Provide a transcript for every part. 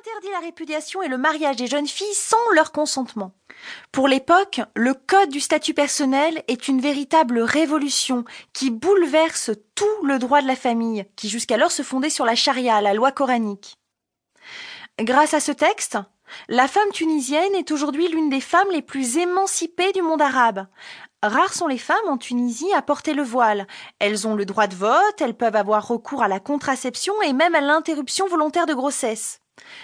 interdit la répudiation et le mariage des jeunes filles sans leur consentement. Pour l'époque, le code du statut personnel est une véritable révolution qui bouleverse tout le droit de la famille, qui jusqu'alors se fondait sur la charia, la loi coranique. Grâce à ce texte, la femme tunisienne est aujourd'hui l'une des femmes les plus émancipées du monde arabe. Rares sont les femmes en Tunisie à porter le voile. Elles ont le droit de vote, elles peuvent avoir recours à la contraception et même à l'interruption volontaire de grossesse.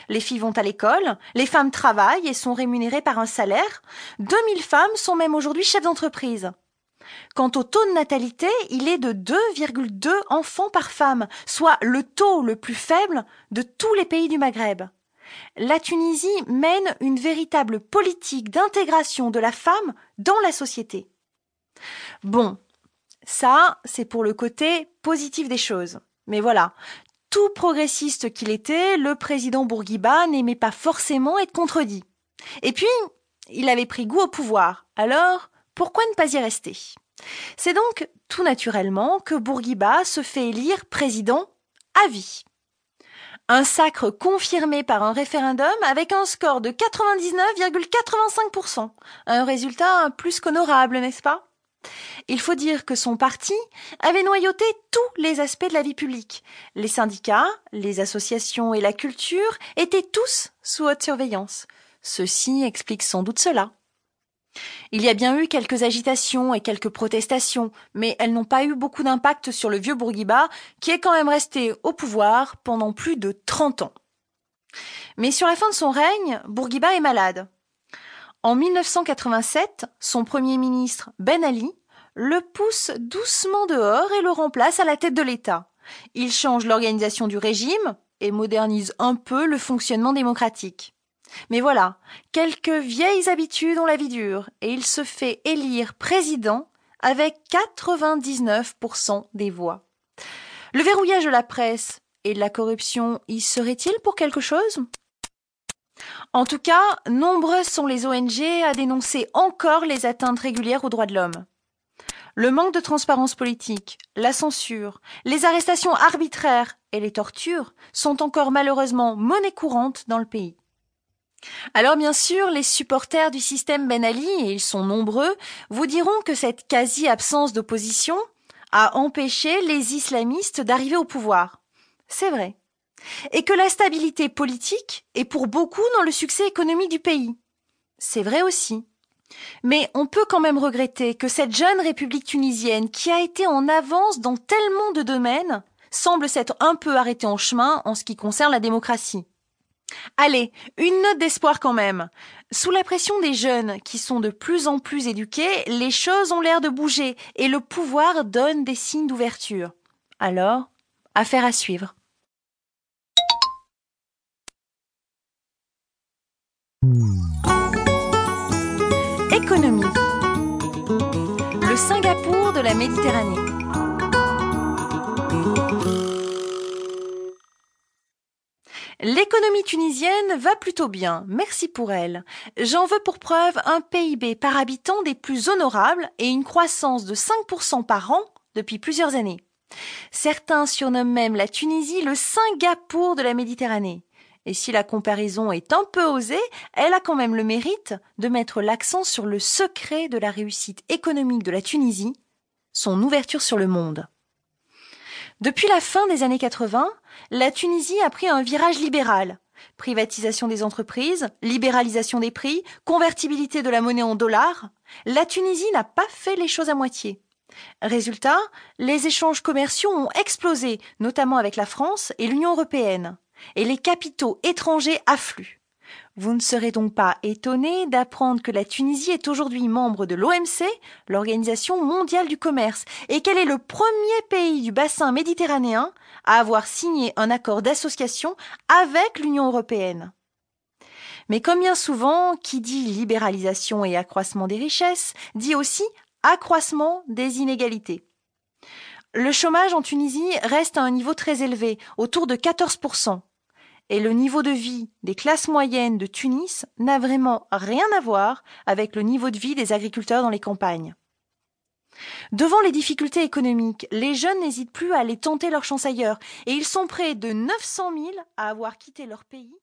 Les filles vont à l'école, les femmes travaillent et sont rémunérées par un salaire. 2000 femmes sont même aujourd'hui chefs d'entreprise. Quant au taux de natalité, il est de 2,2 enfants par femme, soit le taux le plus faible de tous les pays du Maghreb. La Tunisie mène une véritable politique d'intégration de la femme dans la société. Bon, ça, c'est pour le côté positif des choses. Mais voilà, tout progressiste qu'il était, le président Bourguiba n'aimait pas forcément être contredit. Et puis, il avait pris goût au pouvoir. Alors, pourquoi ne pas y rester? C'est donc tout naturellement que Bourguiba se fait élire président à vie. Un sacre confirmé par un référendum avec un score de 99,85%. Un résultat plus qu'honorable, n'est-ce pas? Il faut dire que son parti avait noyauté tous les aspects de la vie publique. Les syndicats, les associations et la culture étaient tous sous haute surveillance. Ceci explique sans doute cela. Il y a bien eu quelques agitations et quelques protestations, mais elles n'ont pas eu beaucoup d'impact sur le vieux Bourguiba, qui est quand même resté au pouvoir pendant plus de trente ans. Mais sur la fin de son règne, Bourguiba est malade. En 1987, son premier ministre Ben Ali le pousse doucement dehors et le remplace à la tête de l'État. Il change l'organisation du régime et modernise un peu le fonctionnement démocratique. Mais voilà, quelques vieilles habitudes ont la vie dure et il se fait élire président avec 99% des voix. Le verrouillage de la presse et de la corruption y serait-il pour quelque chose? En tout cas, nombreuses sont les ONG à dénoncer encore les atteintes régulières aux droits de l'homme. Le manque de transparence politique, la censure, les arrestations arbitraires et les tortures sont encore malheureusement monnaie courante dans le pays. Alors bien sûr, les supporters du système Ben Ali, et ils sont nombreux, vous diront que cette quasi-absence d'opposition a empêché les islamistes d'arriver au pouvoir. C'est vrai et que la stabilité politique est pour beaucoup dans le succès économique du pays. C'est vrai aussi. Mais on peut quand même regretter que cette jeune République tunisienne, qui a été en avance dans tellement de domaines, semble s'être un peu arrêtée en chemin en ce qui concerne la démocratie. Allez, une note d'espoir quand même. Sous la pression des jeunes qui sont de plus en plus éduqués, les choses ont l'air de bouger et le pouvoir donne des signes d'ouverture. Alors, affaire à suivre. Économie. Le Singapour de la Méditerranée. L'économie tunisienne va plutôt bien, merci pour elle. J'en veux pour preuve un PIB par habitant des plus honorables et une croissance de 5% par an depuis plusieurs années. Certains surnomment même la Tunisie le Singapour de la Méditerranée. Et si la comparaison est un peu osée, elle a quand même le mérite de mettre l'accent sur le secret de la réussite économique de la Tunisie, son ouverture sur le monde. Depuis la fin des années 80, la Tunisie a pris un virage libéral. Privatisation des entreprises, libéralisation des prix, convertibilité de la monnaie en dollars. La Tunisie n'a pas fait les choses à moitié. Résultat, les échanges commerciaux ont explosé, notamment avec la France et l'Union européenne et les capitaux étrangers affluent. Vous ne serez donc pas étonné d'apprendre que la Tunisie est aujourd'hui membre de l'OMC, l'Organisation mondiale du commerce, et qu'elle est le premier pays du bassin méditerranéen à avoir signé un accord d'association avec l'Union européenne. Mais comme bien souvent, qui dit libéralisation et accroissement des richesses, dit aussi accroissement des inégalités. Le chômage en Tunisie reste à un niveau très élevé, autour de 14%. Et le niveau de vie des classes moyennes de Tunis n'a vraiment rien à voir avec le niveau de vie des agriculteurs dans les campagnes. Devant les difficultés économiques, les jeunes n'hésitent plus à aller tenter leur chance ailleurs, et ils sont près de 900 000 à avoir quitté leur pays